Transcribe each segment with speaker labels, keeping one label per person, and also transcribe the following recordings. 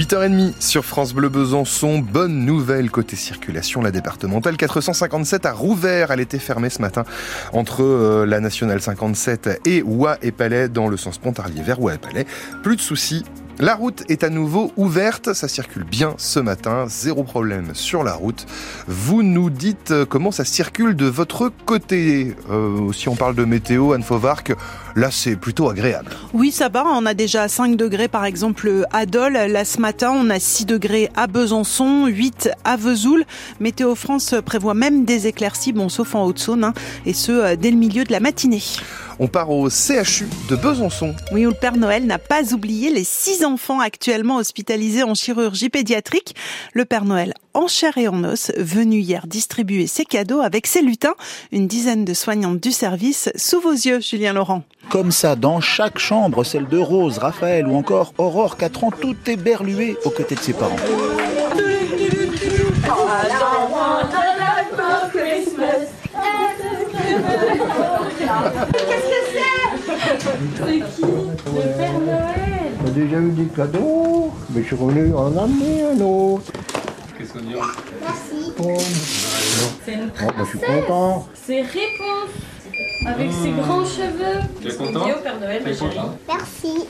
Speaker 1: 8h30 sur France Bleu Besançon. Bonne nouvelle côté circulation. La départementale 457 à Rouvert. Elle était fermée ce matin entre euh, la nationale 57 et Ouai et Palais dans le sens Pontarlier vers Ouai et Palais. Plus de soucis la route est à nouveau ouverte, ça circule bien ce matin, zéro problème sur la route. Vous nous dites euh, comment ça circule de votre côté. Euh, si on parle de météo, Anne Fauvarc, là c'est plutôt agréable.
Speaker 2: Oui, ça va, on a déjà 5 degrés par exemple à Dole. Là ce matin, on a 6 degrés à Besançon, 8 à Vesoul. Météo France prévoit même des éclaircies, bon sauf en Haute-Saône, hein, et ce euh, dès le milieu de la matinée.
Speaker 1: On part au CHU de Besançon.
Speaker 2: Oui, où le Père Noël n'a pas oublié les six enfants actuellement hospitalisés en chirurgie pédiatrique. Le Père Noël en chair et en os, venu hier distribuer ses cadeaux avec ses lutins, une dizaine de soignantes du service, sous vos yeux, Julien Laurent.
Speaker 3: Comme ça, dans chaque chambre, celle de Rose, Raphaël ou encore Aurore, 4 ans, tout est berlué aux côtés de ses parents.
Speaker 4: C'est qui Le Père Noël
Speaker 5: On a déjà eu des cadeaux, mais je suis revenu en amener un autre.
Speaker 6: Qu'est-ce qu'on dit
Speaker 4: Merci.
Speaker 5: Oh,
Speaker 4: C'est une
Speaker 5: oh, bah, je suis content.
Speaker 4: C'est Réponse avec ses grands cheveux.
Speaker 6: Tu es content
Speaker 4: dit au Père Noël, ma
Speaker 6: T'es
Speaker 4: chérie.
Speaker 6: content
Speaker 4: Merci.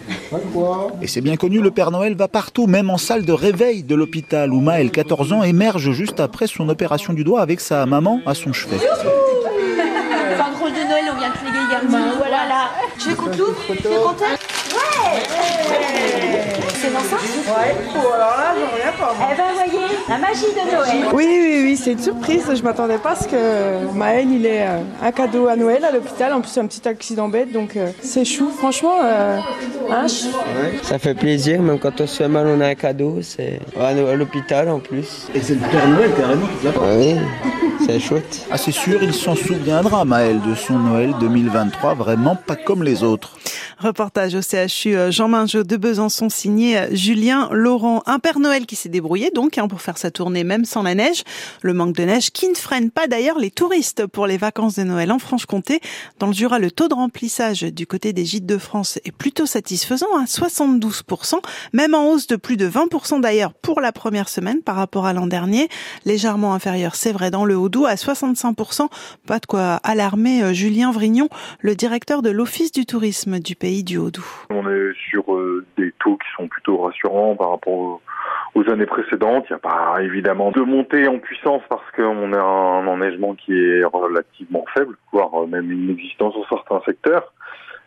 Speaker 3: Et c'est bien connu, le Père Noël va partout, même en salle de réveil de l'hôpital où Maël, 14 ans, émerge juste après son opération du doigt avec sa maman à son chevet.
Speaker 7: Drôle de Noël, on vient de léguer également. Voilà. Je vais qu'on t'ouvre Tu es content Ouais C'est Vincent
Speaker 8: Ouais, alors là, j'en reviens pas.
Speaker 7: Eh ben, voyez, la magie de Noël.
Speaker 8: Oui, oui, oui, c'est une surprise. Je m'attendais pas à ce que Maël, il ait euh, un cadeau à Noël à l'hôpital. En plus, un petit accident bête, donc euh, c'est chou. Franchement, euh, hein, je-
Speaker 9: Ça fait plaisir, même quand on se fait mal, on a un cadeau. C'est à l'hôpital en plus.
Speaker 3: Et c'est le Père Noël carrément qui
Speaker 9: Oui, c'est chouette.
Speaker 3: Ah, c'est sûr, il s'en souviendra, Maël, de son Noël 2023, vraiment pas comme les autres.
Speaker 2: Reportage au CHU euh, Jean Mingeot de Besançon signé euh, Julien Laurent. Un Père Noël qui s'est débrouillé donc hein, pour faire sa tournée même sans la neige. Le manque de neige qui ne freine pas d'ailleurs les touristes pour les vacances de Noël en Franche-Comté. Dans le Jura, le taux de remplissage du côté des gîtes de France est plutôt satisfaisant à 72%, même en hausse de plus de 20% d'ailleurs pour la première semaine par rapport à l'an dernier. Légèrement inférieur, c'est vrai, dans le Haut-Doubs à 65%. Pas de quoi alarmer euh, Julien Vrignon, le directeur de l'Office du tourisme du pays
Speaker 10: On est sur euh, des taux qui sont plutôt rassurants par rapport aux, années précédentes. Il n'y a pas évidemment de montée en puissance parce qu'on a un enneigement qui est relativement faible, voire même inexistant sur certains secteurs.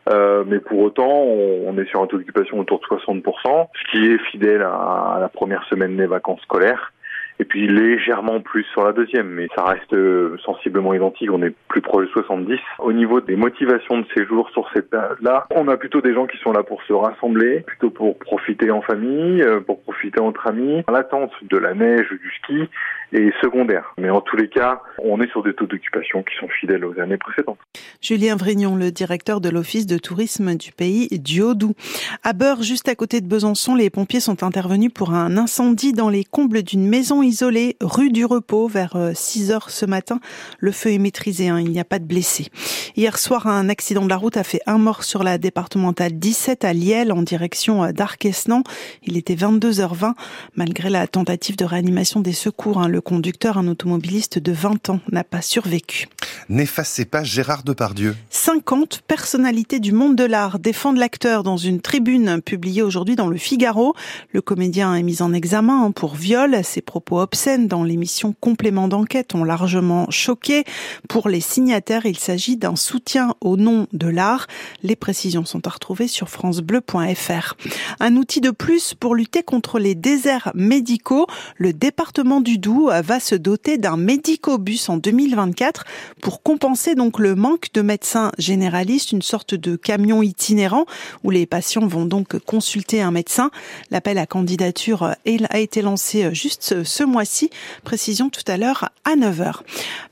Speaker 10: Euh, mais pour autant, on, est sur un taux d'occupation autour de 60%, ce qui est fidèle à la première semaine des vacances scolaires. Et puis légèrement plus sur la deuxième, mais ça reste euh, sensiblement identique. On est plus proche de 70. Au niveau des motivations de séjour sur cette période-là, on a plutôt des gens qui sont là pour se rassembler, plutôt pour profiter en famille, euh, pour profiter entre amis. L'attente de la neige, du ski est secondaire. Mais en tous les cas, on est sur des taux d'occupation qui sont fidèles aux années précédentes.
Speaker 2: Julien Vrignon, le directeur de l'Office de tourisme du pays du Haut-Doubs. À Beurre, juste à côté de Besançon, les pompiers sont intervenus pour un incendie dans les combles d'une maison isolée rue du Repos vers 6 heures ce matin. Le feu est maîtrisé, hein, il n'y a pas de blessés. Hier soir, un accident de la route a fait un mort sur la départementale 17 à Liel en direction d'Arquesnan. Il était 22h20. Malgré la tentative de réanimation des secours, hein, le conducteur, un automobiliste de 20 ans, n'a pas survécu.
Speaker 1: N'effacez pas Gérard Depardieu.
Speaker 2: 50 personnalités du monde de l'art défendent l'acteur dans une tribune publiée aujourd'hui dans le Figaro. Le comédien est mis en examen pour viol. Ses propos obscènes dans l'émission Complément d'enquête ont largement choqué. Pour les signataires, il s'agit d'un soutien au nom de l'art. Les précisions sont à retrouver sur francebleu.fr. Un outil de plus pour lutter contre les déserts médicaux. Le département du Doubs va se doter d'un médicobus en 2024 pour compenser donc le manque de médecins généralistes, une sorte de camion itinérant où les patients vont donc consulter un médecin. L'appel à candidature a été lancé juste ce mois-ci. Précision tout à l'heure à 9h.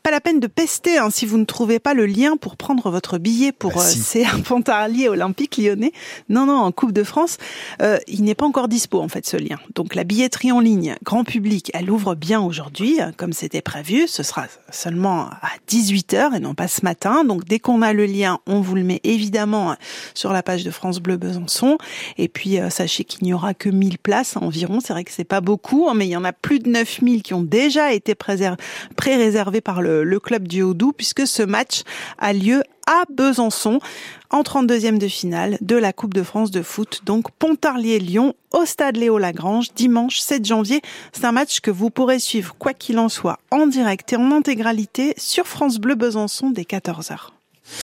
Speaker 2: Pas la peine de pester hein, si vous ne trouvez pas le lien pour prendre votre billet pour
Speaker 1: Bah, si.
Speaker 2: euh, Pontarlier Olympique Lyonnais. Non, non, en Coupe de France, euh, il n'est pas encore dispo en fait ce lien. Donc la billetterie en ligne, grand public, elle ouvre bien aujourd'hui. Comme c'était prévu. Ce sera seulement à 18h et non pas ce matin. Donc dès qu'on a le lien, on vous le met évidemment sur la page de France Bleu Besançon. Et puis euh, sachez qu'il n'y aura que 1000 places environ. C'est vrai que c'est pas beaucoup, hein, mais il y en a plus de 9000 qui ont déjà été pré-réservés par le, le club du Haut-Doubs puisque ce match a lieu à Besançon en 32e de finale de la Coupe de France de foot. Donc Pontarlier-Lyon au stade Léo Lagrange dimanche 7 janvier. C'est un match que vous pourrez suivre quoi qu'il en soit en direct et en intégralité sur France Bleu Besançon dès 14h.